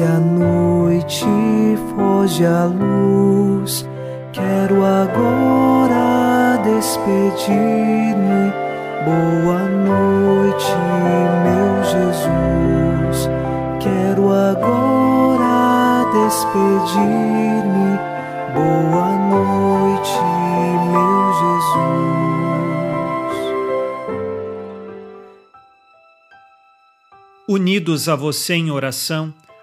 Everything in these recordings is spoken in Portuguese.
Desce a noite, foge a luz. Quero agora despedir-me. Boa noite, meu Jesus. Quero agora despedir-me. Boa noite, meu Jesus. Unidos a você em oração,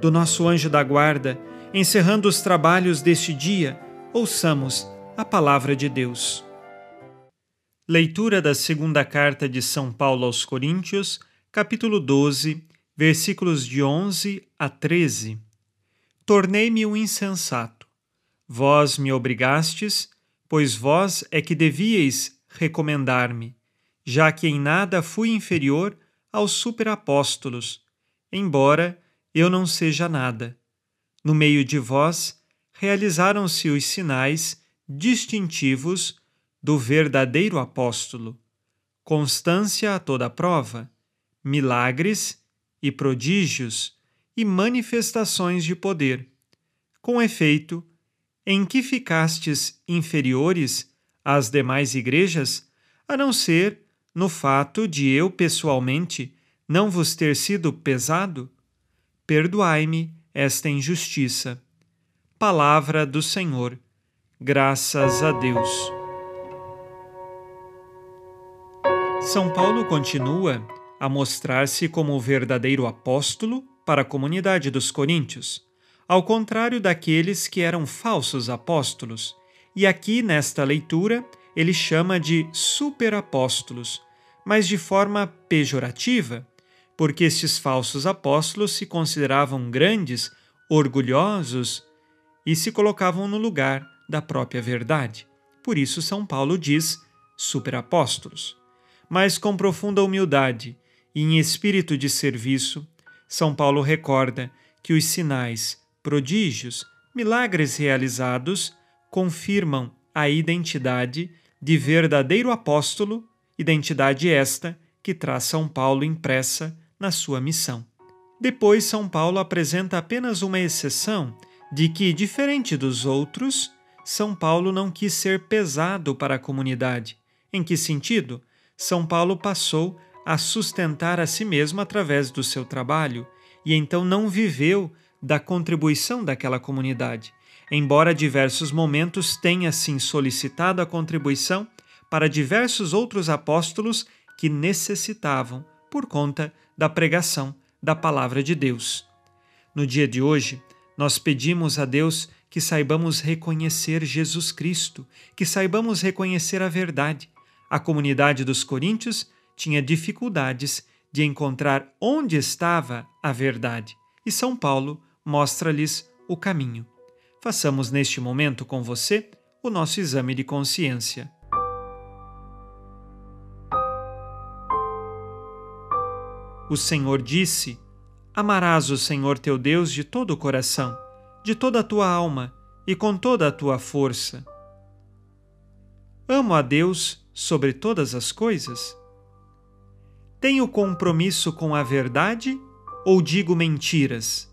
do nosso anjo da guarda, encerrando os trabalhos deste dia, ouçamos a palavra de Deus. Leitura da segunda carta de São Paulo aos Coríntios, capítulo 12, versículos de 11 a 13. Tornei-me um insensato. Vós me obrigastes, pois vós é que devíeis recomendar-me, já que em nada fui inferior aos superapóstolos, embora eu não seja nada. No meio de vós realizaram-se os sinais distintivos do verdadeiro apóstolo, constância a toda prova, milagres e prodígios e manifestações de poder. Com efeito, em que ficastes inferiores às demais igrejas, a não ser no fato de eu pessoalmente não vos ter sido pesado? Perdoai-me esta injustiça. Palavra do Senhor. Graças a Deus. São Paulo continua a mostrar-se como o verdadeiro apóstolo para a comunidade dos coríntios, ao contrário daqueles que eram falsos apóstolos. E aqui, nesta leitura, ele chama de superapóstolos, mas de forma pejorativa porque estes falsos apóstolos se consideravam grandes, orgulhosos e se colocavam no lugar da própria verdade. Por isso, São Paulo diz superapóstolos. Mas com profunda humildade e em espírito de serviço, São Paulo recorda que os sinais, prodígios, milagres realizados confirmam a identidade de verdadeiro apóstolo, identidade esta que traz São Paulo impressa na sua missão. Depois, São Paulo apresenta apenas uma exceção de que, diferente dos outros, São Paulo não quis ser pesado para a comunidade. Em que sentido? São Paulo passou a sustentar a si mesmo através do seu trabalho e então não viveu da contribuição daquela comunidade. Embora diversos momentos tenha sim solicitado a contribuição para diversos outros apóstolos que necessitavam por conta da pregação da palavra de Deus. No dia de hoje, nós pedimos a Deus que saibamos reconhecer Jesus Cristo, que saibamos reconhecer a verdade. A comunidade dos coríntios tinha dificuldades de encontrar onde estava a verdade, e São Paulo mostra-lhes o caminho. Façamos neste momento com você o nosso exame de consciência. O Senhor disse: Amarás o Senhor teu Deus de todo o coração, de toda a tua alma e com toda a tua força. Amo a Deus sobre todas as coisas? Tenho compromisso com a verdade ou digo mentiras?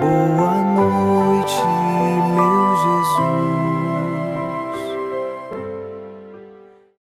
Boa noite, meu Jesus.